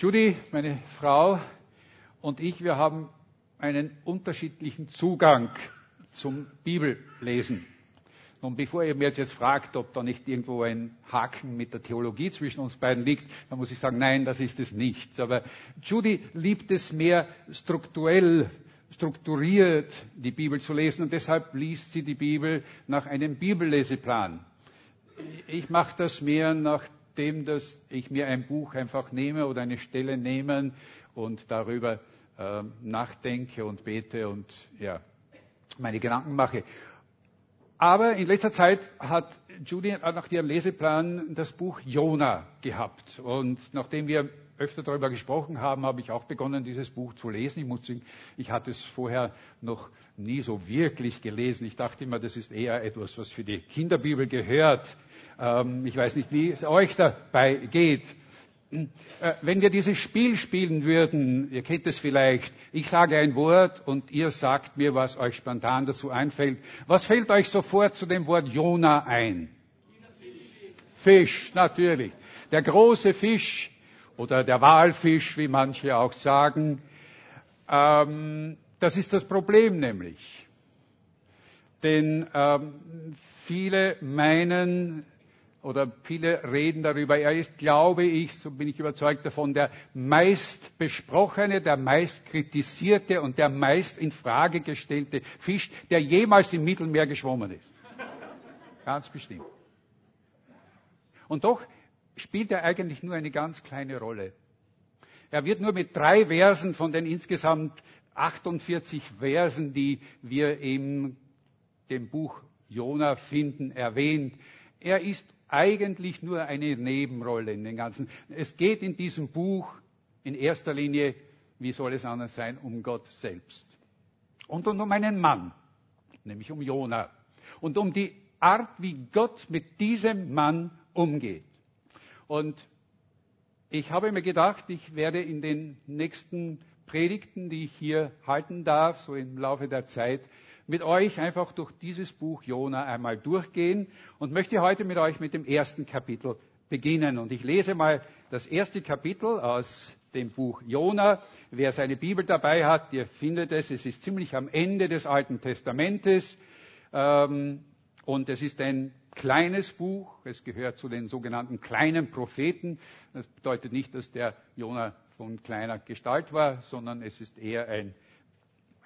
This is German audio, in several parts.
Judy, meine Frau und ich, wir haben einen unterschiedlichen Zugang zum Bibellesen. Und bevor ihr mir jetzt fragt, ob da nicht irgendwo ein Haken mit der Theologie zwischen uns beiden liegt, dann muss ich sagen, nein, das ist es nicht. Aber Judy liebt es mehr strukturell, strukturiert die Bibel zu lesen und deshalb liest sie die Bibel nach einem Bibelleseplan. Ich mache das mehr nachdem, dass ich mir ein Buch einfach nehme oder eine Stelle nehme und darüber äh, nachdenke und bete und ja, meine Gedanken mache. Aber in letzter Zeit hat Judy nach ihrem Leseplan das Buch Jona gehabt. Und nachdem wir öfter darüber gesprochen haben, habe ich auch begonnen, dieses Buch zu lesen. Ich muss sagen, ich hatte es vorher noch nie so wirklich gelesen. Ich dachte immer, das ist eher etwas, was für die Kinderbibel gehört. Ähm, ich weiß nicht, wie es euch dabei geht. Äh, wenn wir dieses Spiel spielen würden, ihr kennt es vielleicht, ich sage ein Wort und ihr sagt mir, was euch spontan dazu einfällt. Was fällt euch sofort zu dem Wort Jona ein? Fisch, natürlich. Der große Fisch oder der Walfisch, wie manche auch sagen. Ähm, das ist das Problem nämlich. Denn ähm, viele meinen, oder viele reden darüber, er ist, glaube ich, so bin ich überzeugt davon, der meist besprochene, der meist kritisierte und der meist in Frage gestellte Fisch, der jemals im Mittelmeer geschwommen ist. Ganz bestimmt. Und doch spielt er eigentlich nur eine ganz kleine Rolle. Er wird nur mit drei Versen von den insgesamt 48 Versen, die wir in dem Buch Jona finden, erwähnt. Er ist eigentlich nur eine Nebenrolle in den ganzen. Es geht in diesem Buch in erster Linie, wie soll es anders sein, um Gott selbst. Und um einen Mann, nämlich um Jona. Und um die Art, wie Gott mit diesem Mann umgeht. Und ich habe mir gedacht, ich werde in den nächsten Predigten, die ich hier halten darf, so im Laufe der Zeit, mit euch einfach durch dieses Buch Jona einmal durchgehen und möchte heute mit euch mit dem ersten Kapitel beginnen. Und ich lese mal das erste Kapitel aus dem Buch Jona. Wer seine Bibel dabei hat, der findet es. Es ist ziemlich am Ende des Alten Testamentes. Ähm, und es ist ein kleines Buch. Es gehört zu den sogenannten kleinen Propheten. Das bedeutet nicht, dass der Jona von kleiner Gestalt war, sondern es ist eher ein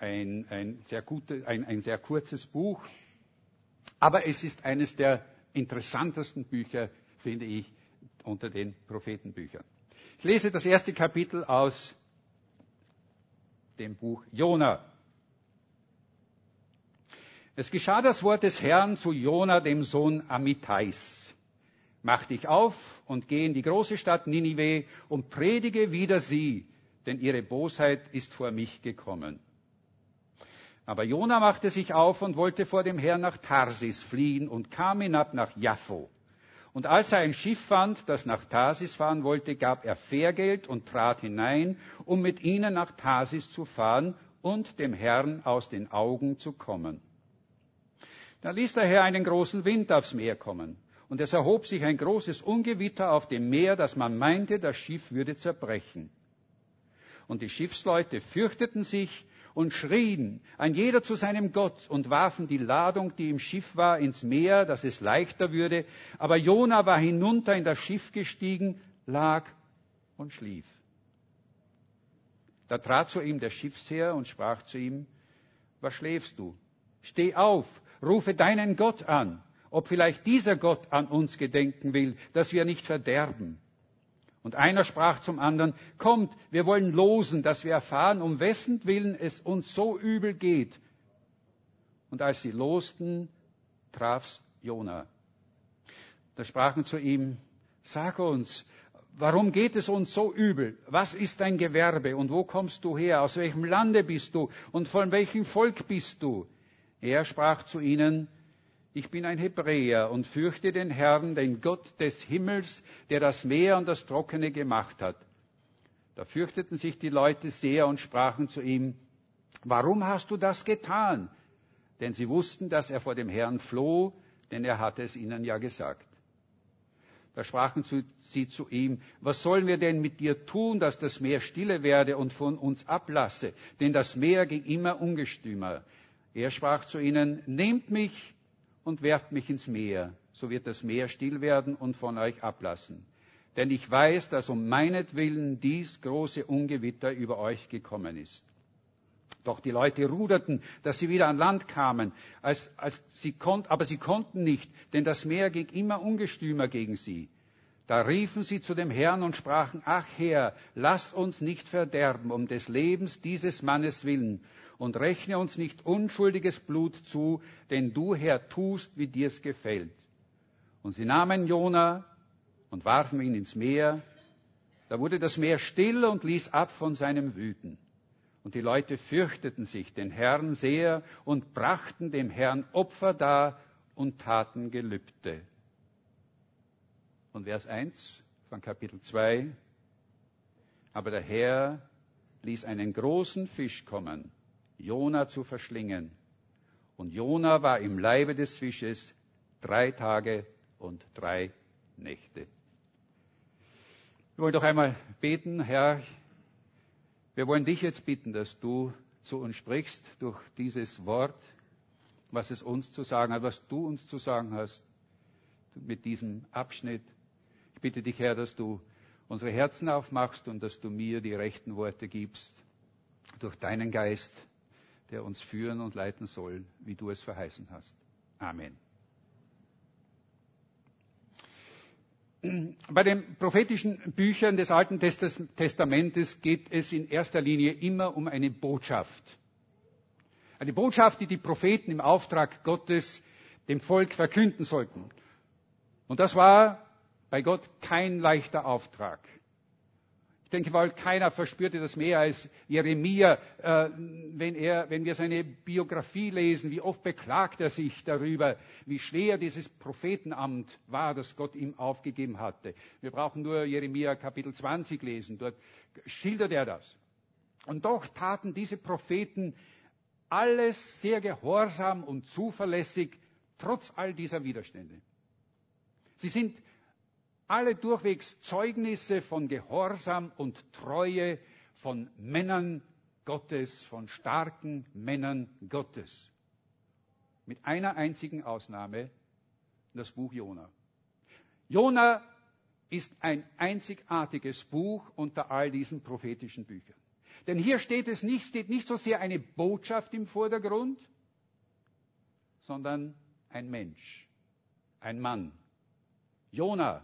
ein, ein, sehr gute, ein, ein sehr kurzes Buch, aber es ist eines der interessantesten Bücher, finde ich, unter den Prophetenbüchern. Ich lese das erste Kapitel aus dem Buch Jona. Es geschah das Wort des Herrn zu Jona, dem Sohn Amitais. Mach dich auf und geh in die große Stadt Ninive und predige wider sie, denn ihre Bosheit ist vor mich gekommen. Aber Jona machte sich auf und wollte vor dem Herrn nach Tarsis fliehen und kam hinab nach Jaffo. Und als er ein Schiff fand, das nach Tarsis fahren wollte, gab er Fährgeld und trat hinein, um mit ihnen nach Tarsis zu fahren und dem Herrn aus den Augen zu kommen. Da ließ der Herr einen großen Wind aufs Meer kommen, und es erhob sich ein großes Ungewitter auf dem Meer, dass man meinte, das Schiff würde zerbrechen. Und die Schiffsleute fürchteten sich und schrien, ein jeder zu seinem Gott und warfen die Ladung, die im Schiff war, ins Meer, dass es leichter würde. Aber Jona war hinunter in das Schiff gestiegen, lag und schlief. Da trat zu ihm der Schiffsherr und sprach zu ihm, was schläfst du? Steh auf, rufe deinen Gott an, ob vielleicht dieser Gott an uns gedenken will, dass wir nicht verderben. Und einer sprach zum anderen, kommt, wir wollen losen, dass wir erfahren, um wessen Willen es uns so übel geht. Und als sie losten, traf's Jona. Da sprachen zu ihm, sag uns, warum geht es uns so übel? Was ist dein Gewerbe und wo kommst du her? Aus welchem Lande bist du und von welchem Volk bist du? Er sprach zu ihnen, ich bin ein Hebräer und fürchte den Herrn, den Gott des Himmels, der das Meer und das Trockene gemacht hat. Da fürchteten sich die Leute sehr und sprachen zu ihm, warum hast du das getan? Denn sie wussten, dass er vor dem Herrn floh, denn er hatte es ihnen ja gesagt. Da sprachen sie zu ihm, was sollen wir denn mit dir tun, dass das Meer stille werde und von uns ablasse? Denn das Meer ging immer ungestümer. Er sprach zu ihnen, nehmt mich und werft mich ins Meer, so wird das Meer still werden und von euch ablassen. Denn ich weiß, dass um meinetwillen dies große Ungewitter über euch gekommen ist. Doch die Leute ruderten, dass sie wieder an Land kamen, als, als sie konnt, aber sie konnten nicht, denn das Meer ging immer ungestümer gegen sie. Da riefen sie zu dem Herrn und sprachen, ach Herr, lass uns nicht verderben um des Lebens dieses Mannes willen und rechne uns nicht unschuldiges Blut zu, denn du, Herr, tust, wie dir's gefällt. Und sie nahmen Jona und warfen ihn ins Meer. Da wurde das Meer still und ließ ab von seinem Wüten. Und die Leute fürchteten sich den Herrn sehr und brachten dem Herrn Opfer dar und taten Gelübde. Und Vers 1 von Kapitel 2. Aber der Herr ließ einen großen Fisch kommen, Jona zu verschlingen. Und Jona war im Leibe des Fisches drei Tage und drei Nächte. Wir wollen doch einmal beten, Herr, wir wollen dich jetzt bitten, dass du zu uns sprichst durch dieses Wort, was es uns zu sagen hat, was du uns zu sagen hast mit diesem Abschnitt. Ich bitte dich, Herr, dass du unsere Herzen aufmachst und dass du mir die rechten Worte gibst durch deinen Geist, der uns führen und leiten soll, wie du es verheißen hast. Amen. Bei den prophetischen Büchern des Alten Testamentes geht es in erster Linie immer um eine Botschaft. Eine Botschaft, die die Propheten im Auftrag Gottes dem Volk verkünden sollten. Und das war bei Gott kein leichter Auftrag denke mal, keiner verspürte das mehr als Jeremia, äh, wenn, er, wenn wir seine Biografie lesen, wie oft beklagt er sich darüber, wie schwer dieses Prophetenamt war, das Gott ihm aufgegeben hatte. Wir brauchen nur Jeremia Kapitel 20 lesen, dort schildert er das. Und doch taten diese Propheten alles sehr gehorsam und zuverlässig, trotz all dieser Widerstände. Sie sind alle durchwegs Zeugnisse von Gehorsam und Treue von Männern Gottes, von starken Männern Gottes. Mit einer einzigen Ausnahme, das Buch Jona. Jona ist ein einzigartiges Buch unter all diesen prophetischen Büchern. Denn hier steht es nicht, steht nicht so sehr eine Botschaft im Vordergrund, sondern ein Mensch, ein Mann. Jona,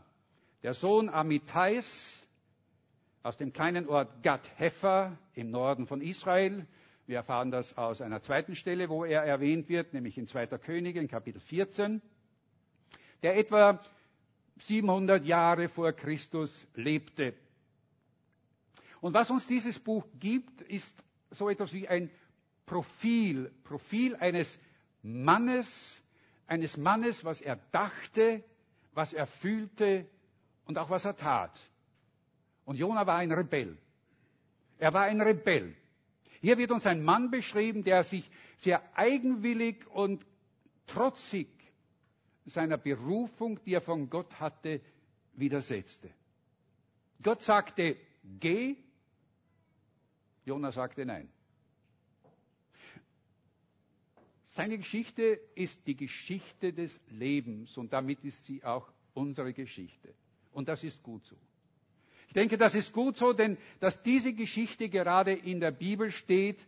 der Sohn Amitais aus dem kleinen Ort Gad-Hefer im Norden von Israel. Wir erfahren das aus einer zweiten Stelle, wo er erwähnt wird, nämlich in 2. Könige, in Kapitel 14, der etwa 700 Jahre vor Christus lebte. Und was uns dieses Buch gibt, ist so etwas wie ein Profil, Profil eines Mannes, eines Mannes, was er dachte, was er fühlte, und auch was er tat. Und Jona war ein Rebell. Er war ein Rebell. Hier wird uns ein Mann beschrieben, der sich sehr eigenwillig und trotzig seiner Berufung, die er von Gott hatte, widersetzte. Gott sagte, geh. Jona sagte nein. Seine Geschichte ist die Geschichte des Lebens und damit ist sie auch unsere Geschichte. Und das ist gut so. Ich denke, das ist gut so, denn dass diese Geschichte gerade in der Bibel steht,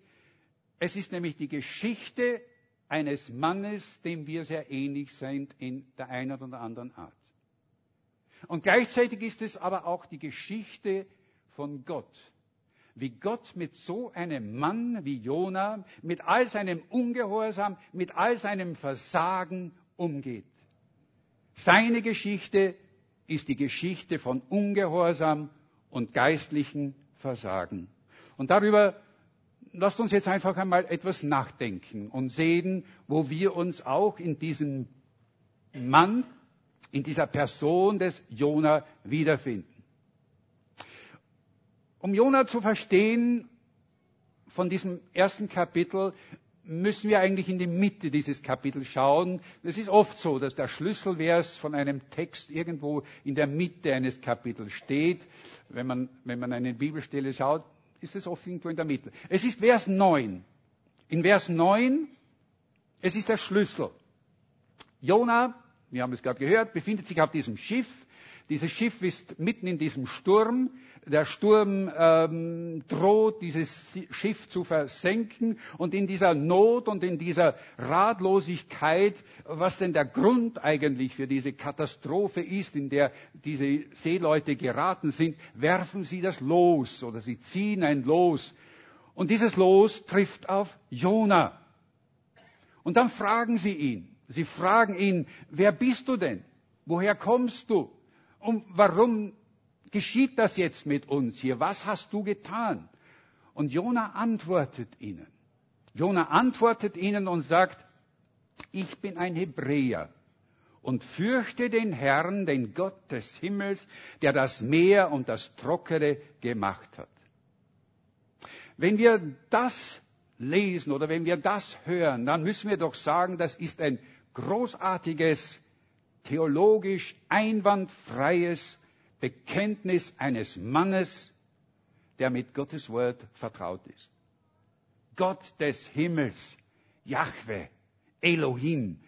es ist nämlich die Geschichte eines Mannes, dem wir sehr ähnlich sind in der einen oder anderen Art. Und gleichzeitig ist es aber auch die Geschichte von Gott. Wie Gott mit so einem Mann wie Jona, mit all seinem Ungehorsam, mit all seinem Versagen umgeht. Seine Geschichte ist die Geschichte von Ungehorsam und geistlichen Versagen. Und darüber lasst uns jetzt einfach einmal etwas nachdenken und sehen, wo wir uns auch in diesem Mann, in dieser Person des Jona wiederfinden. Um Jona zu verstehen, von diesem ersten Kapitel müssen wir eigentlich in die Mitte dieses Kapitels schauen. Es ist oft so, dass der Schlüsselvers von einem Text irgendwo in der Mitte eines Kapitels steht. Wenn man, wenn man eine Bibelstelle schaut, ist es oft irgendwo in der Mitte. Es ist Vers 9. In Vers 9, es ist der Schlüssel. Jona, wir haben es gerade gehört, befindet sich auf diesem Schiff. Dieses Schiff ist mitten in diesem Sturm. Der Sturm ähm, droht, dieses Schiff zu versenken. Und in dieser Not und in dieser Ratlosigkeit, was denn der Grund eigentlich für diese Katastrophe ist, in der diese Seeleute geraten sind, werfen sie das Los oder sie ziehen ein Los. Und dieses Los trifft auf Jona. Und dann fragen sie ihn. Sie fragen ihn, wer bist du denn? Woher kommst du? Und warum geschieht das jetzt mit uns hier? Was hast du getan? Und Jona antwortet ihnen. Jona antwortet ihnen und sagt, ich bin ein Hebräer und fürchte den Herrn, den Gott des Himmels, der das Meer und das Trockene gemacht hat. Wenn wir das lesen oder wenn wir das hören, dann müssen wir doch sagen, das ist ein großartiges, theologisch einwandfreies Bekenntnis eines Mannes, der mit Gottes Wort vertraut ist. Gott des Himmels, Jahwe, Elohim,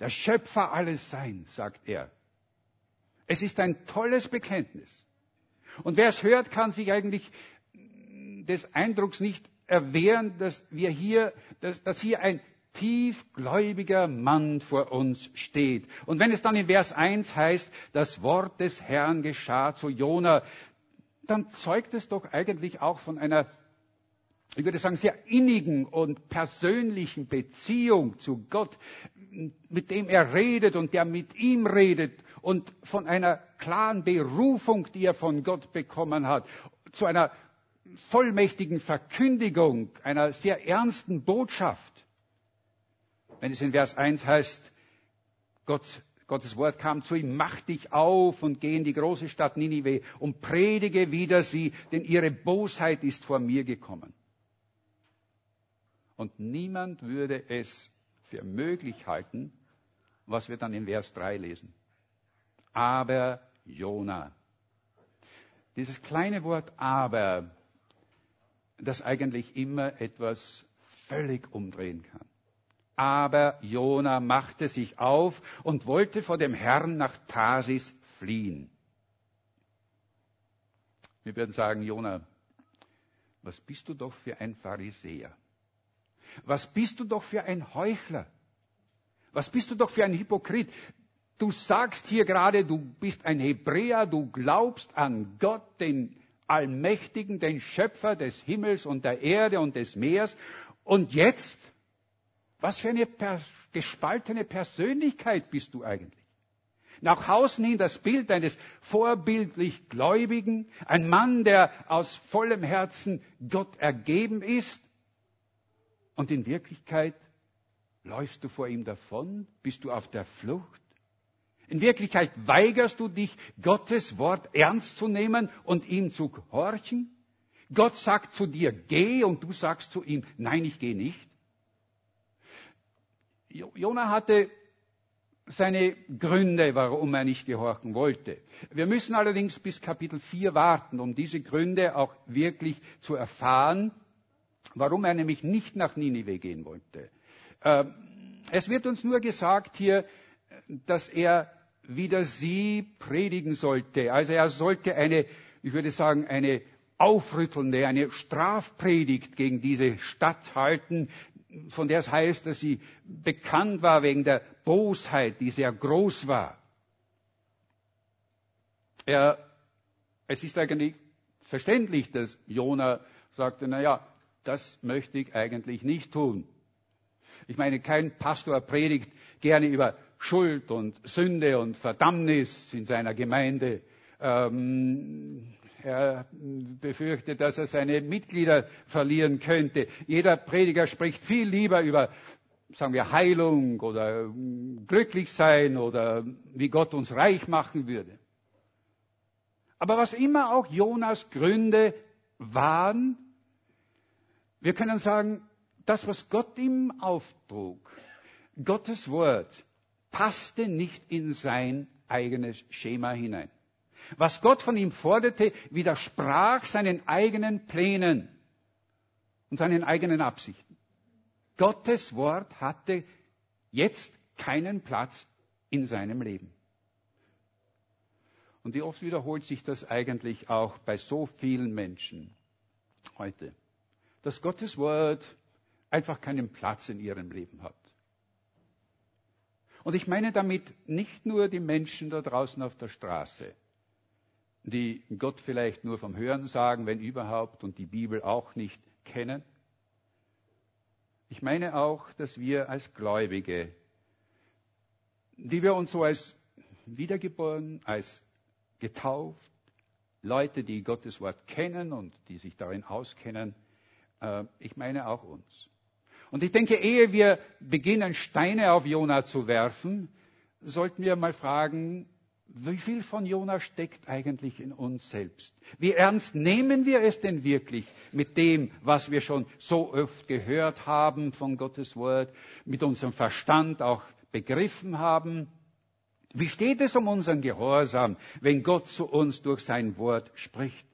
der Schöpfer alles Seins, sagt er. Es ist ein tolles Bekenntnis. Und wer es hört, kann sich eigentlich des Eindrucks nicht erwehren, dass wir hier, dass, dass hier ein tiefgläubiger Mann vor uns steht. Und wenn es dann in Vers 1 heißt, das Wort des Herrn geschah zu Jona, dann zeugt es doch eigentlich auch von einer, ich würde sagen, sehr innigen und persönlichen Beziehung zu Gott, mit dem er redet und der mit ihm redet und von einer klaren Berufung, die er von Gott bekommen hat, zu einer vollmächtigen Verkündigung einer sehr ernsten Botschaft. Wenn es in Vers 1 heißt, Gott, Gottes Wort kam zu ihm, mach dich auf und geh in die große Stadt Ninive und predige wieder sie, denn ihre Bosheit ist vor mir gekommen. Und niemand würde es für möglich halten, was wir dann in Vers 3 lesen. Aber Jona. Dieses kleine Wort aber das eigentlich immer etwas völlig umdrehen kann. Aber Jona machte sich auf und wollte vor dem Herrn nach Tarsis fliehen. Wir würden sagen, Jona, was bist du doch für ein Pharisäer? Was bist du doch für ein Heuchler? Was bist du doch für ein Hypokrit? Du sagst hier gerade, du bist ein Hebräer, du glaubst an Gott, den Allmächtigen, den Schöpfer des Himmels und der Erde und des Meers. Und jetzt, was für eine gespaltene Persönlichkeit bist du eigentlich? Nach außen hin das Bild eines vorbildlich Gläubigen, ein Mann, der aus vollem Herzen Gott ergeben ist. Und in Wirklichkeit läufst du vor ihm davon, bist du auf der Flucht. In Wirklichkeit weigerst du dich, Gottes Wort ernst zu nehmen und ihm zu gehorchen? Gott sagt zu dir, geh und du sagst zu ihm, nein, ich gehe nicht. Jona hatte seine Gründe, warum er nicht gehorchen wollte. Wir müssen allerdings bis Kapitel 4 warten, um diese Gründe auch wirklich zu erfahren, warum er nämlich nicht nach Ninive gehen wollte. Ähm, es wird uns nur gesagt hier, dass er wieder sie predigen sollte. Also er sollte eine, ich würde sagen, eine aufrüttelnde, eine Strafpredigt gegen diese Stadt halten, von der es heißt, dass sie bekannt war wegen der Bosheit, die sehr groß war. Er, es ist eigentlich verständlich, dass Jona sagte, na ja, das möchte ich eigentlich nicht tun. Ich meine, kein Pastor predigt gerne über Schuld und Sünde und Verdammnis in seiner Gemeinde. Ähm, er befürchtet, dass er seine Mitglieder verlieren könnte. Jeder Prediger spricht viel lieber über, sagen wir, Heilung oder Glücklichsein oder wie Gott uns reich machen würde. Aber was immer auch Jonas Gründe waren, wir können sagen, das, was Gott ihm auftrug, Gottes Wort, passte nicht in sein eigenes Schema hinein. Was Gott von ihm forderte, widersprach seinen eigenen Plänen und seinen eigenen Absichten. Gottes Wort hatte jetzt keinen Platz in seinem Leben. Und wie oft wiederholt sich das eigentlich auch bei so vielen Menschen heute, dass Gottes Wort einfach keinen Platz in ihrem Leben hat. Und ich meine damit nicht nur die Menschen da draußen auf der Straße, die Gott vielleicht nur vom Hören sagen, wenn überhaupt, und die Bibel auch nicht kennen. Ich meine auch, dass wir als Gläubige, die wir uns so als wiedergeboren, als getauft, Leute, die Gottes Wort kennen und die sich darin auskennen, äh, ich meine auch uns. Und ich denke, ehe wir beginnen, Steine auf Jona zu werfen, sollten wir mal fragen, wie viel von Jona steckt eigentlich in uns selbst? Wie ernst nehmen wir es denn wirklich mit dem, was wir schon so oft gehört haben von Gottes Wort, mit unserem Verstand auch begriffen haben? Wie steht es um unseren Gehorsam, wenn Gott zu uns durch sein Wort spricht?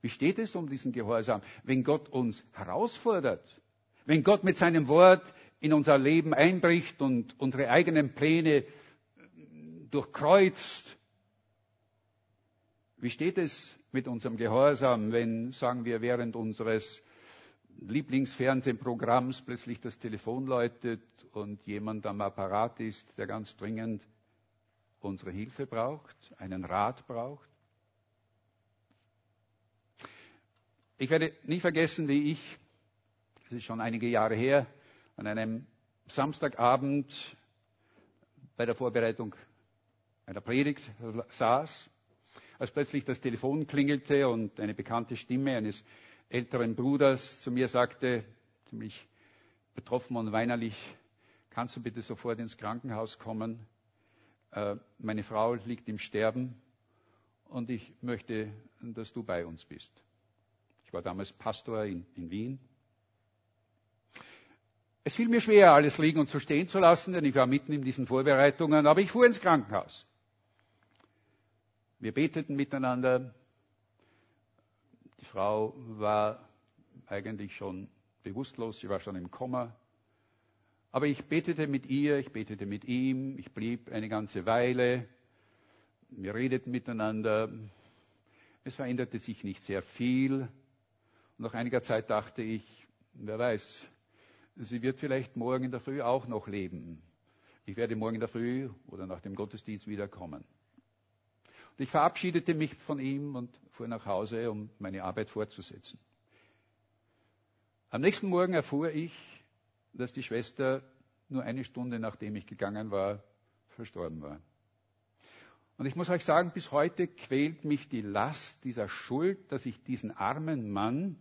Wie steht es um diesen Gehorsam, wenn Gott uns herausfordert? Wenn Gott mit seinem Wort in unser Leben einbricht und unsere eigenen Pläne durchkreuzt. Wie steht es mit unserem Gehorsam, wenn, sagen wir, während unseres Lieblingsfernsehprogramms plötzlich das Telefon läutet und jemand am Apparat ist, der ganz dringend unsere Hilfe braucht, einen Rat braucht? Ich werde nie vergessen, wie ich, das ist schon einige Jahre her, an einem Samstagabend bei der Vorbereitung einer Predigt saß, als plötzlich das Telefon klingelte und eine bekannte Stimme eines älteren Bruders zu mir sagte, ziemlich betroffen und weinerlich, kannst du bitte sofort ins Krankenhaus kommen? Äh, meine Frau liegt im Sterben und ich möchte, dass du bei uns bist. Ich war damals Pastor in, in Wien. Es fiel mir schwer, alles liegen und zu stehen zu lassen, denn ich war mitten in diesen Vorbereitungen, aber ich fuhr ins Krankenhaus. Wir beteten miteinander. Die Frau war eigentlich schon bewusstlos, sie war schon im Koma. Aber ich betete mit ihr, ich betete mit ihm, ich blieb eine ganze Weile. Wir redeten miteinander. Es veränderte sich nicht sehr viel. Und nach einiger Zeit dachte ich, wer weiß, sie wird vielleicht morgen in der Früh auch noch leben. Ich werde morgen in der Früh oder nach dem Gottesdienst wiederkommen. Ich verabschiedete mich von ihm und fuhr nach Hause, um meine Arbeit fortzusetzen. Am nächsten Morgen erfuhr ich, dass die Schwester nur eine Stunde nachdem ich gegangen war, verstorben war. Und ich muss euch sagen, bis heute quält mich die Last dieser Schuld, dass ich diesen armen Mann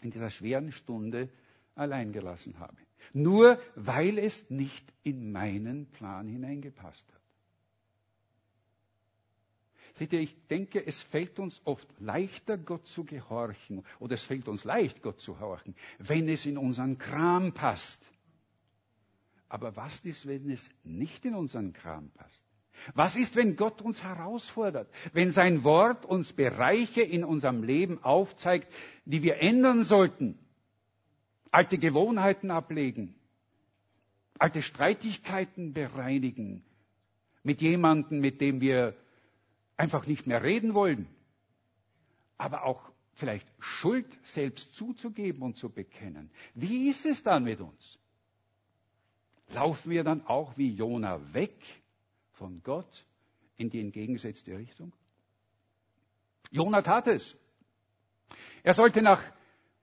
in dieser schweren Stunde allein gelassen habe. Nur weil es nicht in meinen Plan hineingepasst hat. Seht ihr, ich denke, es fällt uns oft leichter, Gott zu gehorchen, oder es fällt uns leicht, Gott zu horchen, wenn es in unseren Kram passt. Aber was ist, wenn es nicht in unseren Kram passt? Was ist, wenn Gott uns herausfordert, wenn sein Wort uns Bereiche in unserem Leben aufzeigt, die wir ändern sollten, alte Gewohnheiten ablegen, alte Streitigkeiten bereinigen, mit jemandem, mit dem wir einfach nicht mehr reden wollen, aber auch vielleicht Schuld selbst zuzugeben und zu bekennen. Wie ist es dann mit uns? Laufen wir dann auch wie Jona weg von Gott in die entgegengesetzte Richtung? Jona tat es. Er sollte nach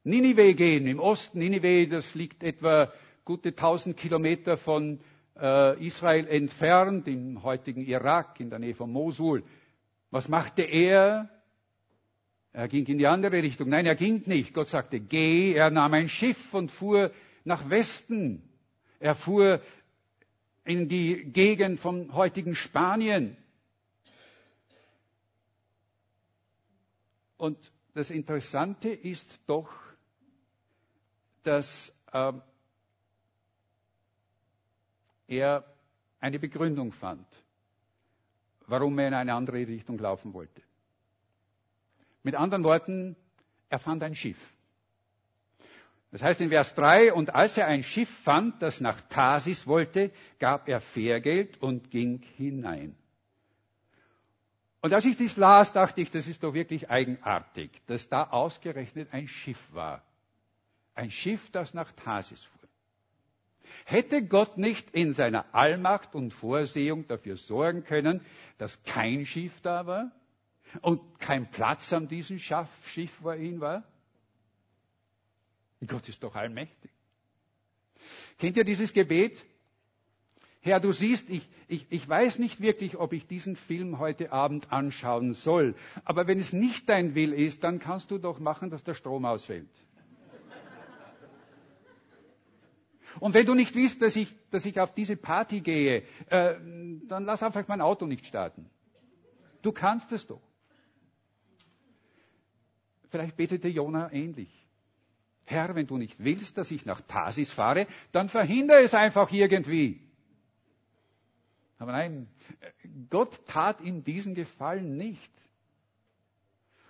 Ninive gehen, im Osten. Ninive, das liegt etwa gute 1000 Kilometer von äh, Israel entfernt, im heutigen Irak, in der Nähe von Mosul. Was machte er? Er ging in die andere Richtung. Nein, er ging nicht. Gott sagte, geh. Er nahm ein Schiff und fuhr nach Westen. Er fuhr in die Gegend vom heutigen Spanien. Und das Interessante ist doch, dass äh, er eine Begründung fand, warum er in eine andere Richtung laufen wollte. Mit anderen Worten, er fand ein Schiff. Das heißt in Vers 3, und als er ein Schiff fand, das nach Tarsis wollte, gab er Fährgeld und ging hinein. Und als ich dies las, dachte ich, das ist doch wirklich eigenartig, dass da ausgerechnet ein Schiff war. Ein Schiff, das nach Tarsis fuhr. Hätte Gott nicht in seiner Allmacht und Vorsehung dafür sorgen können, dass kein Schiff da war und kein Platz an diesem Schiff vor ihm war? Gott ist doch allmächtig. Kennt ihr dieses Gebet? Herr, du siehst, ich, ich, ich weiß nicht wirklich, ob ich diesen Film heute Abend anschauen soll. Aber wenn es nicht dein Will ist, dann kannst du doch machen, dass der Strom ausfällt. Und wenn du nicht willst, dass ich, dass ich auf diese Party gehe, äh, dann lass einfach mein Auto nicht starten. Du kannst es doch. Vielleicht betete Jona ähnlich. Herr, wenn du nicht willst, dass ich nach Tarsis fahre, dann verhindere es einfach irgendwie. Aber nein, Gott tat ihm diesen Gefallen nicht.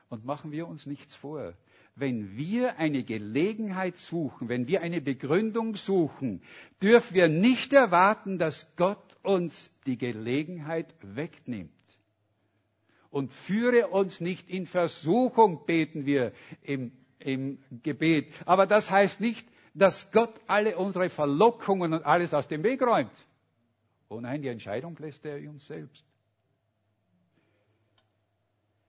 Und machen wir uns nichts vor. Wenn wir eine Gelegenheit suchen, wenn wir eine Begründung suchen, dürfen wir nicht erwarten, dass Gott uns die Gelegenheit wegnimmt. Und führe uns nicht in Versuchung, beten wir im im Gebet. Aber das heißt nicht, dass Gott alle unsere Verlockungen und alles aus dem Weg räumt. Oh nein, die Entscheidung lässt er uns selbst.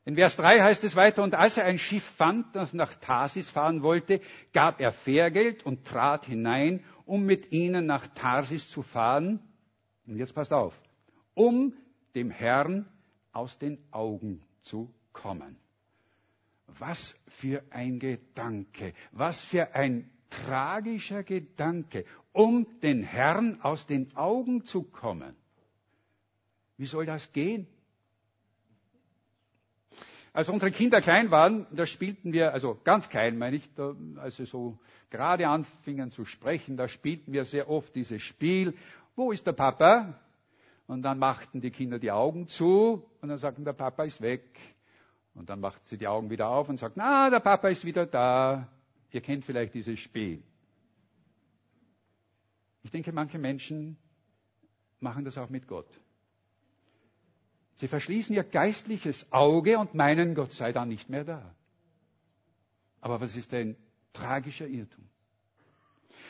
In Vers 3 heißt es weiter, und als er ein Schiff fand, das nach Tarsis fahren wollte, gab er Fährgeld und trat hinein, um mit ihnen nach Tarsis zu fahren. Und jetzt passt auf, um dem Herrn aus den Augen zu kommen. Was für ein Gedanke, was für ein tragischer Gedanke, um den Herrn aus den Augen zu kommen. Wie soll das gehen? Als unsere Kinder klein waren, da spielten wir, also ganz klein meine ich, da, als sie so gerade anfingen zu sprechen, da spielten wir sehr oft dieses Spiel, wo ist der Papa? Und dann machten die Kinder die Augen zu und dann sagten, der Papa ist weg. Und dann macht sie die Augen wieder auf und sagt, na, der Papa ist wieder da. Ihr kennt vielleicht dieses Spiel. Ich denke, manche Menschen machen das auch mit Gott. Sie verschließen ihr geistliches Auge und meinen, Gott sei dann nicht mehr da. Aber was ist ein tragischer Irrtum?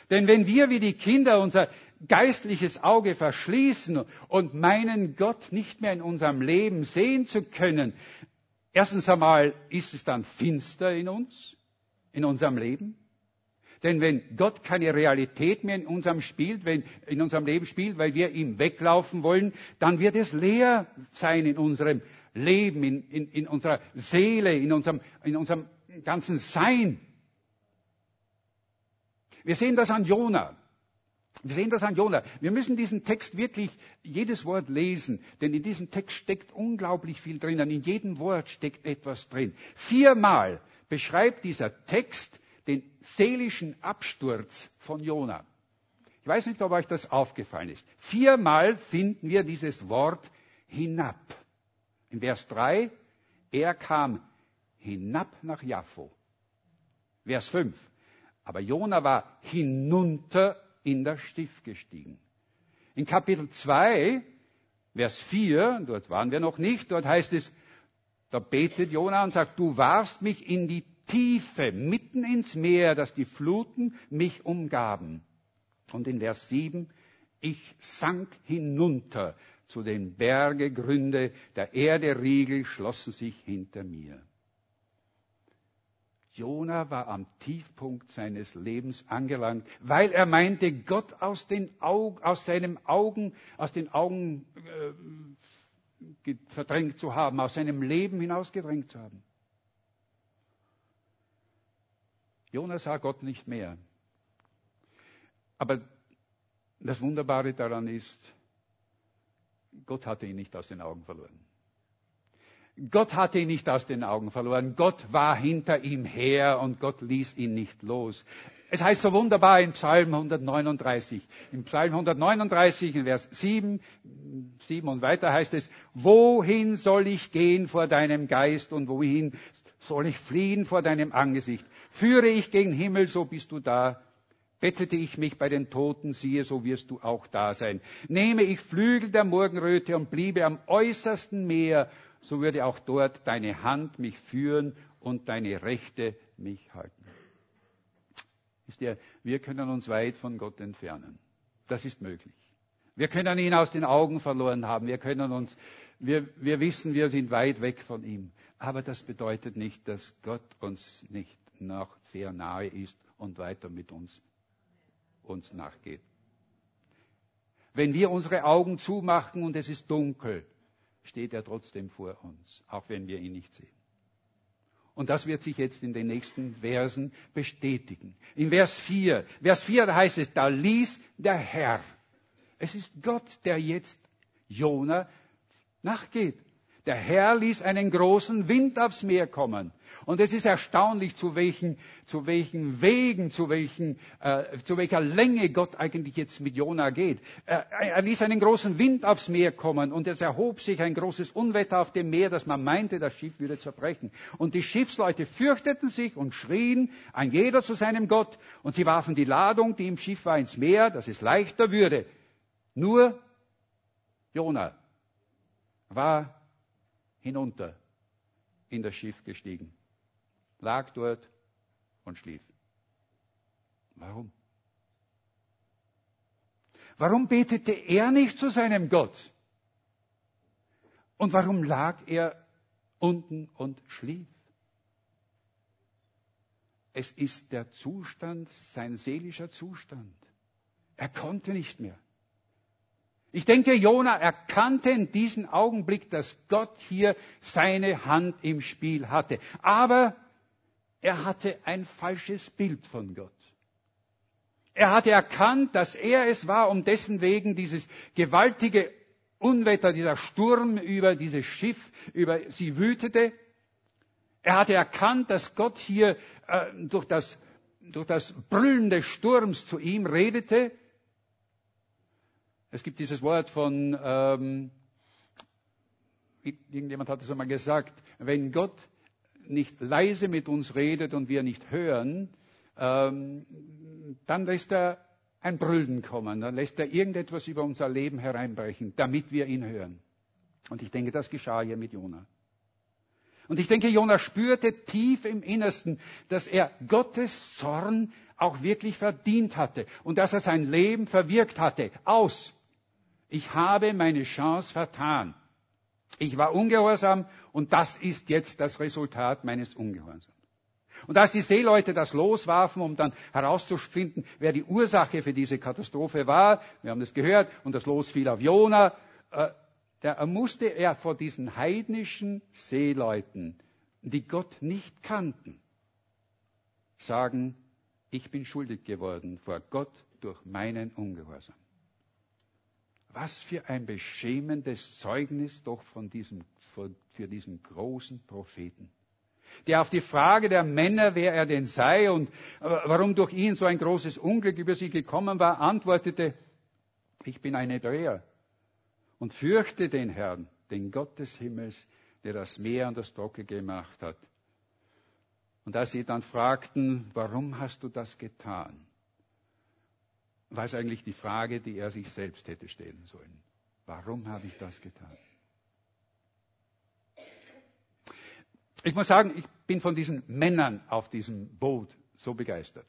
Denn wenn wir wie die Kinder unser geistliches Auge verschließen und meinen, Gott nicht mehr in unserem Leben sehen zu können, Erstens einmal ist es dann finster in uns, in unserem Leben. Denn wenn Gott keine Realität mehr in unserem, spielt, wenn, in unserem Leben spielt, weil wir ihm weglaufen wollen, dann wird es leer sein in unserem Leben, in, in, in unserer Seele, in unserem, in unserem ganzen Sein. Wir sehen das an Jona. Wir sehen das an Jona. Wir müssen diesen Text wirklich jedes Wort lesen, denn in diesem Text steckt unglaublich viel drin. In jedem Wort steckt etwas drin. Viermal beschreibt dieser Text den seelischen Absturz von Jona. Ich weiß nicht, ob euch das aufgefallen ist. Viermal finden wir dieses Wort hinab. In Vers 3, er kam hinab nach Jaffo. Vers 5, aber Jona war hinunter in das Stift gestiegen. In Kapitel 2, Vers 4, dort waren wir noch nicht, dort heißt es, da betet Jona und sagt, du warfst mich in die Tiefe, mitten ins Meer, dass die Fluten mich umgaben. Und in Vers 7, ich sank hinunter zu den Bergegründe, der Erde Riegel schlossen sich hinter mir. Jona war am Tiefpunkt seines Lebens angelangt, weil er meinte, Gott aus, den Augen, aus seinem Augen, aus den Augen äh, verdrängt zu haben, aus seinem Leben hinausgedrängt zu haben. Jona sah Gott nicht mehr. Aber das Wunderbare daran ist, Gott hatte ihn nicht aus den Augen verloren. Gott hatte ihn nicht aus den Augen verloren. Gott war hinter ihm her und Gott ließ ihn nicht los. Es heißt so wunderbar in Psalm 139. Im Psalm 139 in Vers 7, 7 und weiter heißt es, wohin soll ich gehen vor deinem Geist und wohin soll ich fliehen vor deinem Angesicht? Führe ich gegen Himmel, so bist du da. Bettete ich mich bei den Toten, siehe, so wirst du auch da sein. Nehme ich Flügel der Morgenröte und bliebe am äußersten Meer, so würde auch dort deine Hand mich führen und deine Rechte mich halten. Ist der, wir können uns weit von Gott entfernen. Das ist möglich. Wir können ihn aus den Augen verloren haben. Wir können uns, wir, wir wissen, wir sind weit weg von ihm. Aber das bedeutet nicht, dass Gott uns nicht noch sehr nahe ist und weiter mit uns, uns nachgeht. Wenn wir unsere Augen zumachen und es ist dunkel, steht er trotzdem vor uns, auch wenn wir ihn nicht sehen. Und das wird sich jetzt in den nächsten Versen bestätigen. In Vers 4, Vers 4 heißt es, da ließ der Herr. Es ist Gott, der jetzt Jona nachgeht. Der Herr ließ einen großen Wind aufs Meer kommen. Und es ist erstaunlich, zu welchen, zu welchen Wegen, zu, welchen, äh, zu welcher Länge Gott eigentlich jetzt mit Jona geht. Er, er ließ einen großen Wind aufs Meer kommen und es erhob sich ein großes Unwetter auf dem Meer, dass man meinte, das Schiff würde zerbrechen. Und die Schiffsleute fürchteten sich und schrien, ein jeder zu seinem Gott. Und sie warfen die Ladung, die im Schiff war, ins Meer, dass es leichter würde. Nur Jona war hinunter in das Schiff gestiegen, lag dort und schlief. Warum? Warum betete er nicht zu seinem Gott? Und warum lag er unten und schlief? Es ist der Zustand, sein seelischer Zustand. Er konnte nicht mehr. Ich denke, Jona erkannte in diesem Augenblick, dass Gott hier seine Hand im Spiel hatte. Aber er hatte ein falsches Bild von Gott. Er hatte erkannt, dass er es war, um dessen wegen dieses gewaltige Unwetter, dieser Sturm über dieses Schiff, über sie wütete. Er hatte erkannt, dass Gott hier äh, durch, das, durch das Brüllen des Sturms zu ihm redete es gibt dieses Wort von, ähm, irgendjemand hat es einmal gesagt, wenn Gott nicht leise mit uns redet und wir nicht hören, ähm, dann lässt er ein Brüllen kommen, dann lässt er irgendetwas über unser Leben hereinbrechen, damit wir ihn hören. Und ich denke, das geschah hier mit Jona. Und ich denke, Jona spürte tief im Innersten, dass er Gottes Zorn auch wirklich verdient hatte und dass er sein Leben verwirkt hatte. Aus ich habe meine Chance vertan. Ich war ungehorsam und das ist jetzt das Resultat meines Ungehorsams. Und als die Seeleute das loswarfen, um dann herauszufinden, wer die Ursache für diese Katastrophe war, wir haben das gehört, und das Los fiel auf Jona, äh, da musste er vor diesen heidnischen Seeleuten, die Gott nicht kannten, sagen, ich bin schuldig geworden vor Gott durch meinen Ungehorsam. Was für ein beschämendes Zeugnis doch von diesem, für diesen großen Propheten der auf die Frage der Männer, wer er denn sei und warum durch ihn so ein großes Unglück über sie gekommen war, antwortete, ich bin ein Hebräer und fürchte den Herrn, den Gott des Himmels, der das Meer und das Trocke gemacht hat. Und als sie dann fragten, warum hast du das getan? War es eigentlich die Frage, die er sich selbst hätte stellen sollen. Warum habe ich das getan? Ich muss sagen, ich bin von diesen Männern auf diesem Boot so begeistert.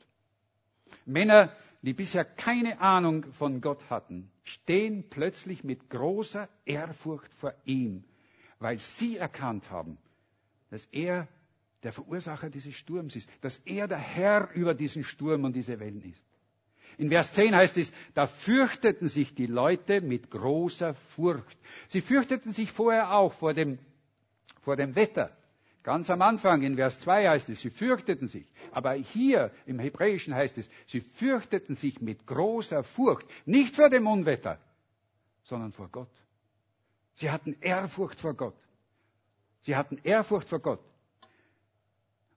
Männer, die bisher keine Ahnung von Gott hatten, stehen plötzlich mit großer Ehrfurcht vor ihm, weil sie erkannt haben, dass er der Verursacher dieses Sturms ist, dass er der Herr über diesen Sturm und diese Wellen ist. In Vers 10 heißt es, da fürchteten sich die Leute mit großer Furcht. Sie fürchteten sich vorher auch vor dem, vor dem Wetter. Ganz am Anfang in Vers 2 heißt es, sie fürchteten sich. Aber hier im Hebräischen heißt es, sie fürchteten sich mit großer Furcht. Nicht vor dem Unwetter, sondern vor Gott. Sie hatten Ehrfurcht vor Gott. Sie hatten Ehrfurcht vor Gott.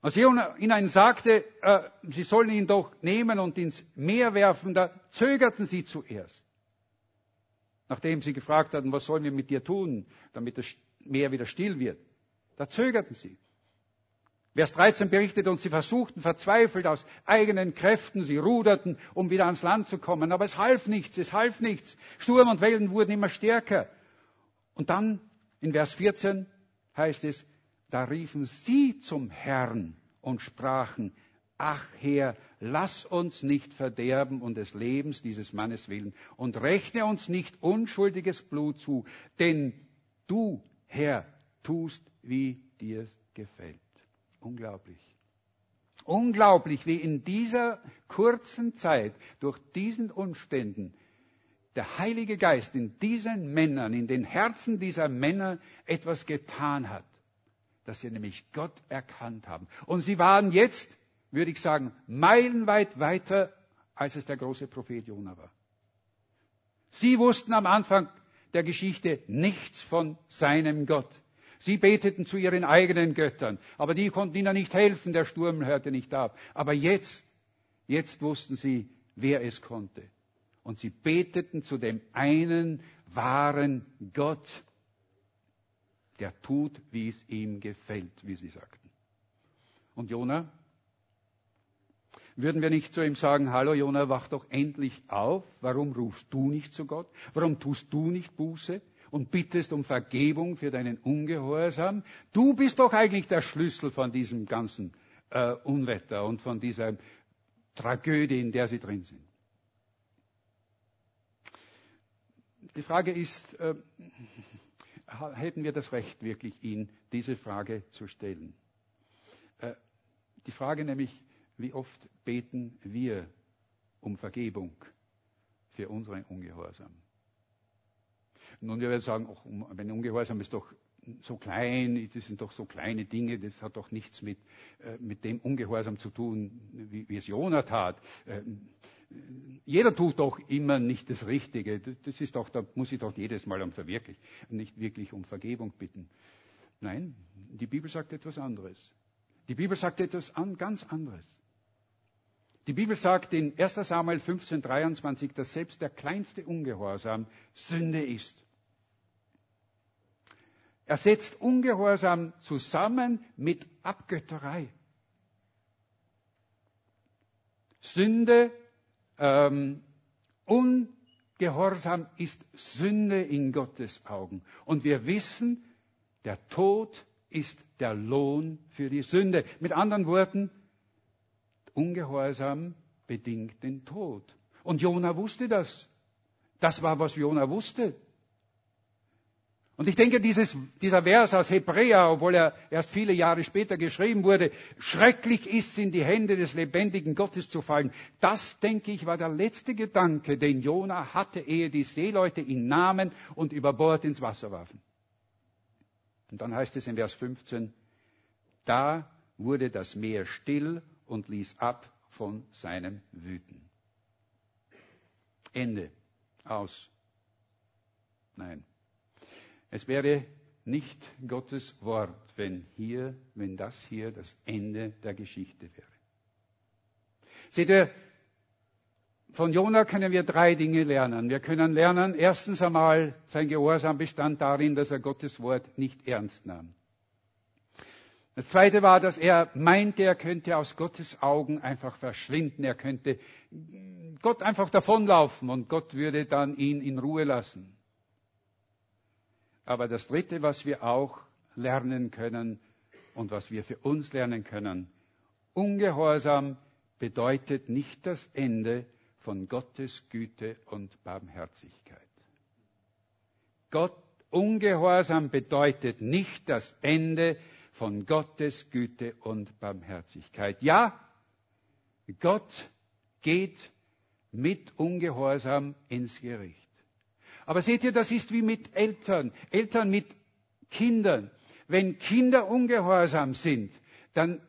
Als Jona ihnen sagte, äh, sie sollen ihn doch nehmen und ins Meer werfen, da zögerten sie zuerst. Nachdem sie gefragt hatten, was sollen wir mit dir tun, damit das Meer wieder still wird, da zögerten sie. Vers 13 berichtet uns, sie versuchten verzweifelt aus eigenen Kräften, sie ruderten, um wieder ans Land zu kommen, aber es half nichts, es half nichts. Sturm und Wellen wurden immer stärker. Und dann in Vers 14 heißt es, da riefen sie zum Herrn und sprachen, ach Herr, lass uns nicht verderben um des Lebens dieses Mannes willen und rechne uns nicht unschuldiges Blut zu, denn du, Herr, tust, wie dir gefällt. Unglaublich. Unglaublich, wie in dieser kurzen Zeit durch diesen Umständen der Heilige Geist in diesen Männern, in den Herzen dieser Männer etwas getan hat, dass sie nämlich Gott erkannt haben. Und sie waren jetzt, würde ich sagen, meilenweit weiter, als es der große Prophet Jona war. Sie wussten am Anfang der Geschichte nichts von seinem Gott. Sie beteten zu ihren eigenen Göttern, aber die konnten ihnen nicht helfen, der Sturm hörte nicht auf. Aber jetzt, jetzt wussten sie, wer es konnte. Und sie beteten zu dem einen wahren Gott, der tut, wie es ihm gefällt, wie sie sagten. Und Jona? Würden wir nicht zu ihm sagen, hallo Jona, wach doch endlich auf, warum rufst du nicht zu Gott? Warum tust du nicht Buße und bittest um Vergebung für deinen Ungehorsam? Du bist doch eigentlich der Schlüssel von diesem ganzen äh, Unwetter und von dieser Tragödie, in der sie drin sind. Die Frage ist, äh, hätten wir das Recht, wirklich ihn diese Frage zu stellen? Äh, die Frage nämlich, wie oft beten wir um Vergebung für unseren Ungehorsam? Nun, wir werden sagen, ach, wenn Ungehorsam ist doch so klein, das sind doch so kleine Dinge, das hat doch nichts mit, äh, mit dem Ungehorsam zu tun, wie, wie es Jonah tat. Äh, jeder tut doch immer nicht das Richtige. Das ist doch, da muss ich doch jedes Mal um Verwirklichen und nicht wirklich um Vergebung bitten. Nein, die Bibel sagt etwas anderes. Die Bibel sagt etwas an, ganz anderes. Die Bibel sagt in 1 Samuel 15, 23, dass selbst der kleinste Ungehorsam Sünde ist. Er setzt Ungehorsam zusammen mit Abgötterei. Sünde ähm, Ungehorsam ist Sünde in Gottes Augen. Und wir wissen, der Tod ist der Lohn für die Sünde. Mit anderen Worten, Ungehorsam bedingt den Tod. Und Jona wusste das. Das war, was Jona wusste. Und ich denke, dieses, dieser Vers aus Hebräer, obwohl er erst viele Jahre später geschrieben wurde, schrecklich ist es, in die Hände des lebendigen Gottes zu fallen. Das, denke ich, war der letzte Gedanke, den Jona hatte, ehe die Seeleute ihn nahmen und über Bord ins Wasser warfen. Und dann heißt es in Vers 15, da wurde das Meer still und ließ ab von seinem Wüten. Ende. Aus. Nein. Es wäre nicht Gottes Wort, wenn hier, wenn das hier das Ende der Geschichte wäre. Seht ihr, von Jona können wir drei Dinge lernen. Wir können lernen, erstens einmal, sein Gehorsam bestand darin, dass er Gottes Wort nicht ernst nahm. Das zweite war, dass er meinte, er könnte aus Gottes Augen einfach verschwinden. Er könnte Gott einfach davonlaufen und Gott würde dann ihn in Ruhe lassen. Aber das Dritte, was wir auch lernen können und was wir für uns lernen können, Ungehorsam bedeutet nicht das Ende von Gottes Güte und Barmherzigkeit. Gott, Ungehorsam bedeutet nicht das Ende von Gottes Güte und Barmherzigkeit. Ja, Gott geht mit Ungehorsam ins Gericht. Aber seht ihr, das ist wie mit Eltern, Eltern mit Kindern. Wenn Kinder ungehorsam sind, dann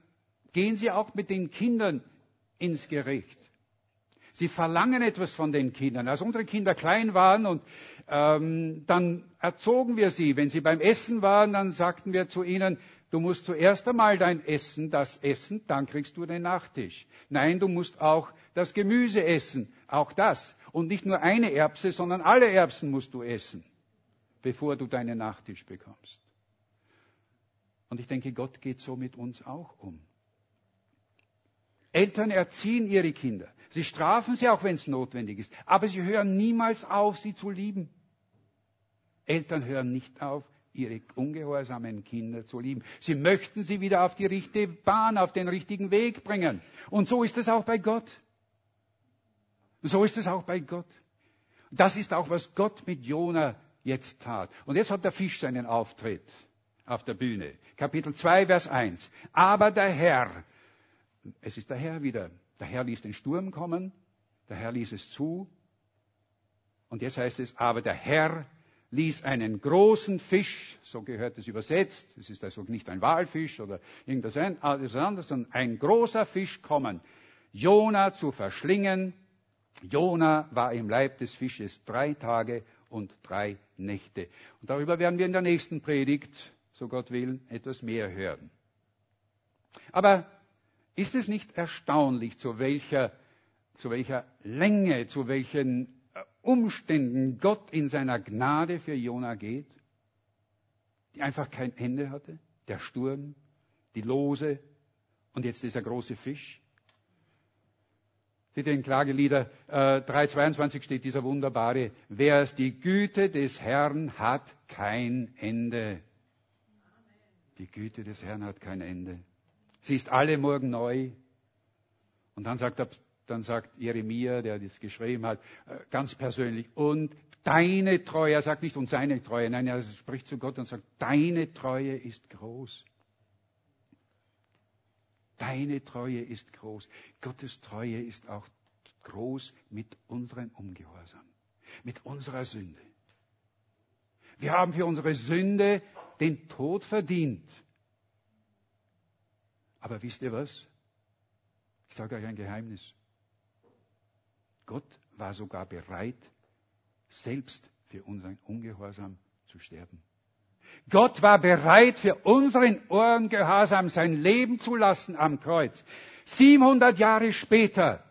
gehen sie auch mit den Kindern ins Gericht. Sie verlangen etwas von den Kindern. Als unsere Kinder klein waren und ähm, dann erzogen wir sie. Wenn sie beim Essen waren, dann sagten wir zu ihnen, du musst zuerst einmal dein Essen, das essen, dann kriegst du den Nachtisch. Nein, du musst auch das Gemüse essen, auch das. Und nicht nur eine Erbse, sondern alle Erbsen musst du essen, bevor du deinen Nachtisch bekommst. Und ich denke, Gott geht so mit uns auch um. Eltern erziehen ihre Kinder. Sie strafen sie auch, wenn es notwendig ist. Aber sie hören niemals auf, sie zu lieben. Eltern hören nicht auf, ihre ungehorsamen Kinder zu lieben. Sie möchten sie wieder auf die richtige Bahn, auf den richtigen Weg bringen. Und so ist es auch bei Gott. So ist es auch bei Gott. Das ist auch, was Gott mit Jona jetzt tat. Und jetzt hat der Fisch seinen Auftritt auf der Bühne. Kapitel 2, Vers 1. Aber der Herr, es ist der Herr wieder, der Herr ließ den Sturm kommen, der Herr ließ es zu. Und jetzt heißt es, aber der Herr ließ einen großen Fisch, so gehört es übersetzt, es ist also nicht ein Walfisch oder irgendwas anderes, sondern ein großer Fisch kommen, Jona zu verschlingen. Jona war im Leib des Fisches drei Tage und drei Nächte. Und darüber werden wir in der nächsten Predigt, so Gott will, etwas mehr hören. Aber ist es nicht erstaunlich, zu welcher, zu welcher Länge, zu welchen äh, Umständen Gott in seiner Gnade für Jona geht, die einfach kein Ende hatte? Der Sturm, die Lose und jetzt dieser große Fisch. Seht ihr in Klagelieder äh, 3,22 steht dieser wunderbare Vers, die Güte des Herrn hat kein Ende. Die Güte des Herrn hat kein Ende. Sie ist alle Morgen neu. Und dann sagt, dann sagt Jeremia, der das geschrieben hat, äh, ganz persönlich, und deine Treue, er sagt nicht und seine Treue, nein, er spricht zu Gott und sagt, deine Treue ist groß. Deine Treue ist groß. Gottes Treue ist auch groß mit unserem Ungehorsam, mit unserer Sünde. Wir haben für unsere Sünde den Tod verdient. Aber wisst ihr was? Ich sage euch ein Geheimnis. Gott war sogar bereit, selbst für unseren Ungehorsam zu sterben. Gott war bereit, für unseren Ungehorsam sein Leben zu lassen am Kreuz. 700 Jahre später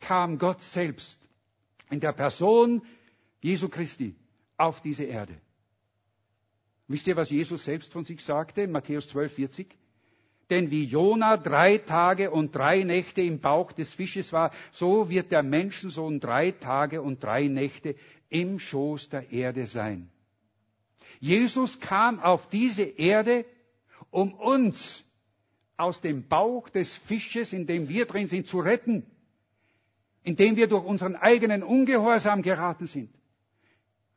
kam Gott selbst in der Person Jesu Christi auf diese Erde. Wisst ihr, was Jesus selbst von sich sagte in Matthäus 12, 40? Denn wie Jona drei Tage und drei Nächte im Bauch des Fisches war, so wird der Menschensohn drei Tage und drei Nächte im Schoß der Erde sein. Jesus kam auf diese Erde, um uns aus dem Bauch des Fisches, in dem wir drin sind, zu retten, indem wir durch unseren eigenen Ungehorsam geraten sind.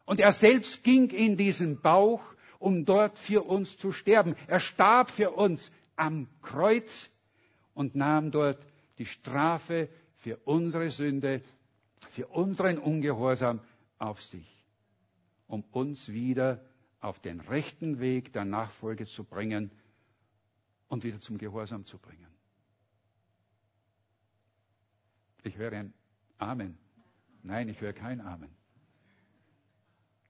Und er selbst ging in diesen Bauch, um dort für uns zu sterben. Er starb für uns am Kreuz und nahm dort die Strafe für unsere Sünde, für unseren Ungehorsam auf sich, um uns wieder auf den rechten Weg der Nachfolge zu bringen und wieder zum Gehorsam zu bringen. Ich höre ein Amen. Nein, ich höre kein Amen.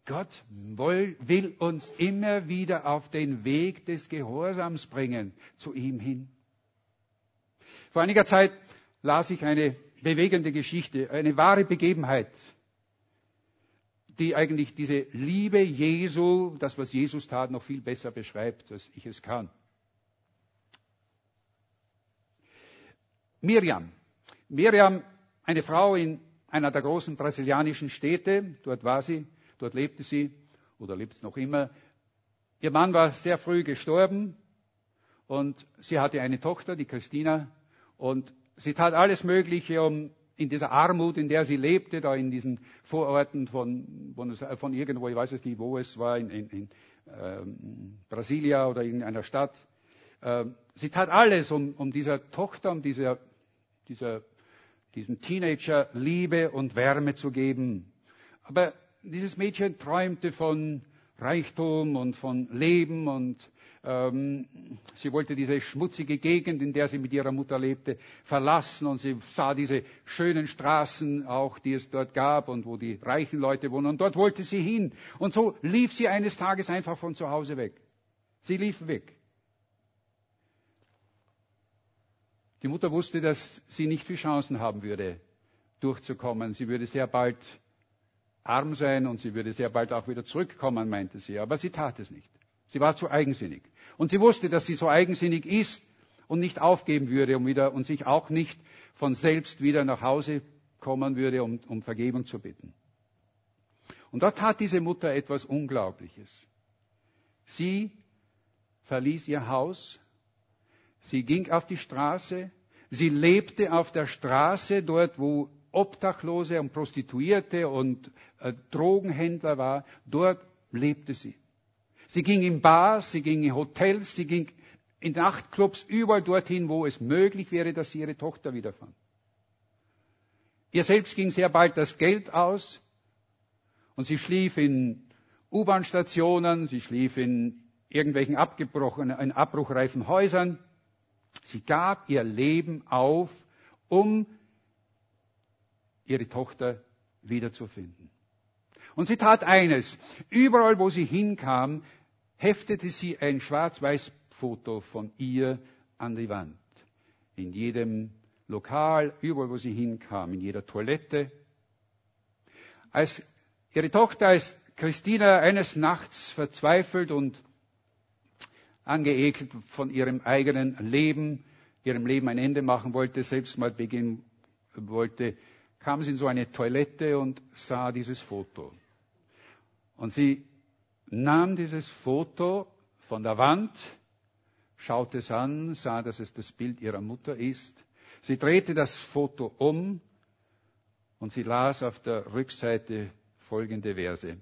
Gott will uns immer wieder auf den Weg des Gehorsams bringen, zu ihm hin. Vor einiger Zeit las ich eine bewegende Geschichte, eine wahre Begebenheit, die eigentlich diese Liebe Jesu, das was Jesus tat, noch viel besser beschreibt, als ich es kann. Miriam. Miriam, eine Frau in einer der großen brasilianischen Städte, dort war sie, Dort lebte sie oder lebt noch immer. Ihr Mann war sehr früh gestorben und sie hatte eine Tochter, die Christina, und sie tat alles Mögliche, um in dieser Armut, in der sie lebte, da in diesen Vororten von, von irgendwo, ich weiß nicht, wo es war, in, in, in ähm, Brasilia oder in einer Stadt. Ähm, sie tat alles, um, um dieser Tochter, um dieser, dieser, diesem Teenager Liebe und Wärme zu geben. Aber dieses Mädchen träumte von Reichtum und von Leben und äh, ähm, sie wollte diese schmutzige Gegend, in der sie mit ihrer Mutter lebte, verlassen und sie sah diese schönen Straßen auch, die es dort gab und wo die reichen Leute wohnen. Und dort wollte sie hin. Und so lief sie eines Tages einfach von zu Hause weg. Sie lief weg. Die Mutter wusste, dass sie nicht viel Chancen haben würde, durchzukommen. Sie würde sehr bald arm sein und sie würde sehr bald auch wieder zurückkommen, meinte sie. Aber sie tat es nicht. Sie war zu eigensinnig. Und sie wusste, dass sie so eigensinnig ist und nicht aufgeben würde um wieder, und sich auch nicht von selbst wieder nach Hause kommen würde, um, um Vergebung zu bitten. Und da tat diese Mutter etwas Unglaubliches. Sie verließ ihr Haus, sie ging auf die Straße, sie lebte auf der Straße, dort wo Obdachlose und Prostituierte und äh, Drogenhändler war, dort lebte sie. Sie ging in Bars, sie ging in Hotels, sie ging in Nachtclubs, überall dorthin, wo es möglich wäre, dass sie ihre Tochter wiederfand. Ihr selbst ging sehr bald das Geld aus und sie schlief in U-Bahn-Stationen, sie schlief in irgendwelchen abgebrochenen, in abbruchreifen Häusern. Sie gab ihr Leben auf, um ihre Tochter wiederzufinden. Und sie tat eines. Überall, wo sie hinkam, heftete sie ein Schwarz-Weiß-Foto von ihr an die Wand. In jedem Lokal, überall, wo sie hinkam, in jeder Toilette. Als ihre Tochter, als Christina eines Nachts verzweifelt und angeekelt von ihrem eigenen Leben, ihrem Leben ein Ende machen wollte, selbst mal beginnen wollte, kam sie in so eine Toilette und sah dieses Foto. Und sie nahm dieses Foto von der Wand, schaute es an, sah, dass es das Bild ihrer Mutter ist. Sie drehte das Foto um und sie las auf der Rückseite folgende Verse.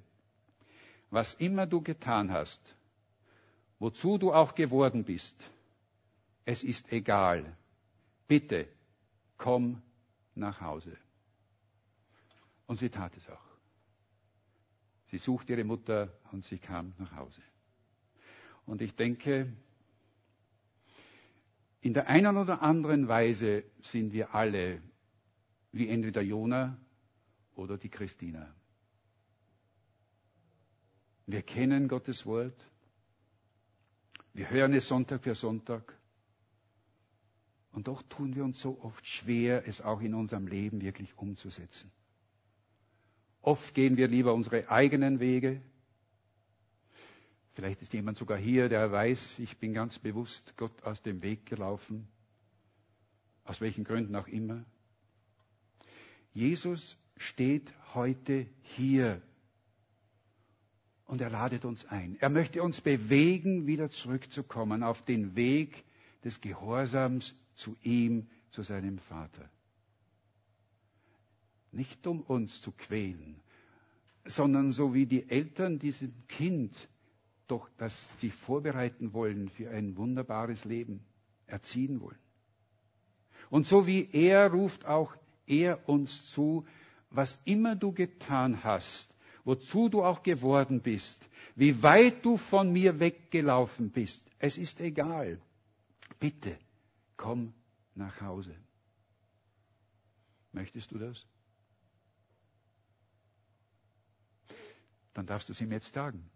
Was immer du getan hast, wozu du auch geworden bist, es ist egal. Bitte, komm nach Hause. Und sie tat es auch. Sie suchte ihre Mutter und sie kam nach Hause. Und ich denke, in der einen oder anderen Weise sind wir alle wie entweder Jona oder die Christina. Wir kennen Gottes Wort. Wir hören es Sonntag für Sonntag. Und doch tun wir uns so oft schwer, es auch in unserem Leben wirklich umzusetzen. Oft gehen wir lieber unsere eigenen Wege. Vielleicht ist jemand sogar hier, der weiß, ich bin ganz bewusst Gott aus dem Weg gelaufen. Aus welchen Gründen auch immer. Jesus steht heute hier und er ladet uns ein. Er möchte uns bewegen, wieder zurückzukommen auf den Weg des Gehorsams zu ihm, zu seinem Vater nicht um uns zu quälen, sondern so wie die Eltern diesem Kind doch, dass sie vorbereiten wollen für ein wunderbares Leben, erziehen wollen. Und so wie er ruft auch er uns zu, was immer du getan hast, wozu du auch geworden bist, wie weit du von mir weggelaufen bist, es ist egal. Bitte, komm nach Hause. Möchtest du das? Dann darfst du es ihm jetzt sagen.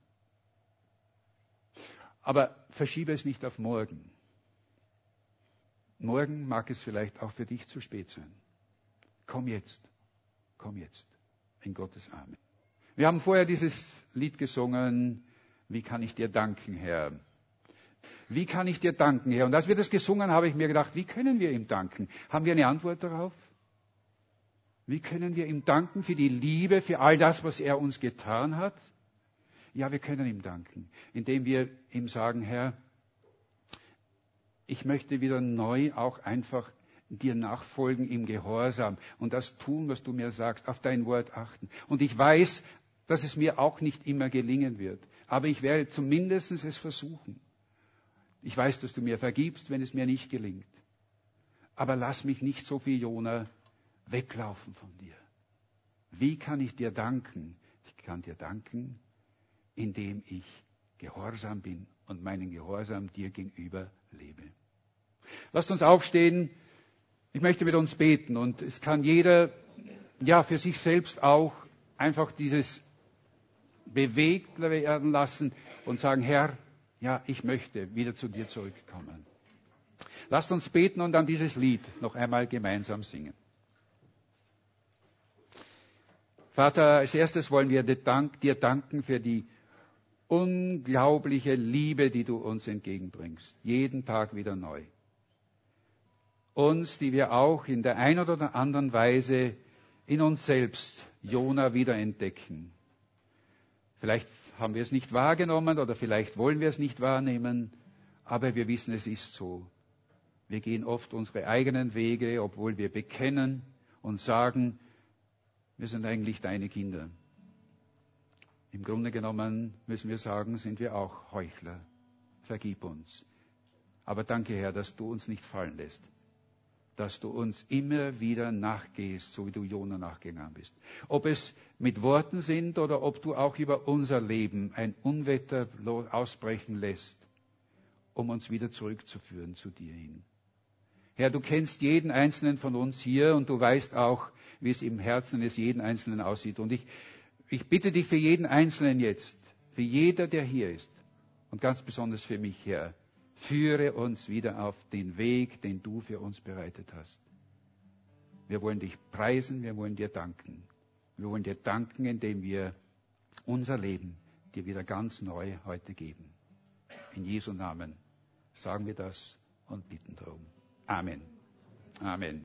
Aber verschiebe es nicht auf morgen. Morgen mag es vielleicht auch für dich zu spät sein. Komm jetzt, komm jetzt in Gottes Arme. Wir haben vorher dieses Lied gesungen, wie kann ich dir danken, Herr? Wie kann ich dir danken, Herr? Und als wir das gesungen haben, habe ich mir gedacht, wie können wir ihm danken? Haben wir eine Antwort darauf? Wie können wir ihm danken für die Liebe, für all das, was er uns getan hat? Ja, wir können ihm danken, indem wir ihm sagen, Herr, ich möchte wieder neu auch einfach dir nachfolgen im Gehorsam und das tun, was du mir sagst, auf dein Wort achten. Und ich weiß, dass es mir auch nicht immer gelingen wird, aber ich werde zumindest es versuchen. Ich weiß, dass du mir vergibst, wenn es mir nicht gelingt. Aber lass mich nicht so viel, Jona, weglaufen von dir. Wie kann ich dir danken? Ich kann dir danken, indem ich gehorsam bin und meinen Gehorsam dir gegenüber lebe. Lasst uns aufstehen. Ich möchte mit uns beten und es kann jeder, ja, für sich selbst auch einfach dieses bewegt werden lassen und sagen, Herr, ja, ich möchte wieder zu dir zurückkommen. Lasst uns beten und dann dieses Lied noch einmal gemeinsam singen. Vater, als erstes wollen wir dir danken für die unglaubliche Liebe, die du uns entgegenbringst. Jeden Tag wieder neu. Uns, die wir auch in der einen oder anderen Weise in uns selbst Jona wiederentdecken. Vielleicht haben wir es nicht wahrgenommen oder vielleicht wollen wir es nicht wahrnehmen, aber wir wissen, es ist so. Wir gehen oft unsere eigenen Wege, obwohl wir bekennen und sagen, wir sind eigentlich deine Kinder. Im Grunde genommen müssen wir sagen, sind wir auch Heuchler. Vergib uns. Aber danke, Herr, dass du uns nicht fallen lässt. Dass du uns immer wieder nachgehst, so wie du Jona nachgegangen bist. Ob es mit Worten sind oder ob du auch über unser Leben ein Unwetter ausbrechen lässt, um uns wieder zurückzuführen zu dir hin. Herr, du kennst jeden einzelnen von uns hier und du weißt auch, wie es im Herzen des jeden Einzelnen aussieht. Und ich, ich bitte dich für jeden Einzelnen jetzt, für jeder, der hier ist, und ganz besonders für mich, Herr, führe uns wieder auf den Weg, den du für uns bereitet hast. Wir wollen dich preisen, wir wollen dir danken. Wir wollen dir danken, indem wir unser Leben dir wieder ganz neu heute geben. In Jesu Namen sagen wir das und bitten darum. Amen. Amen.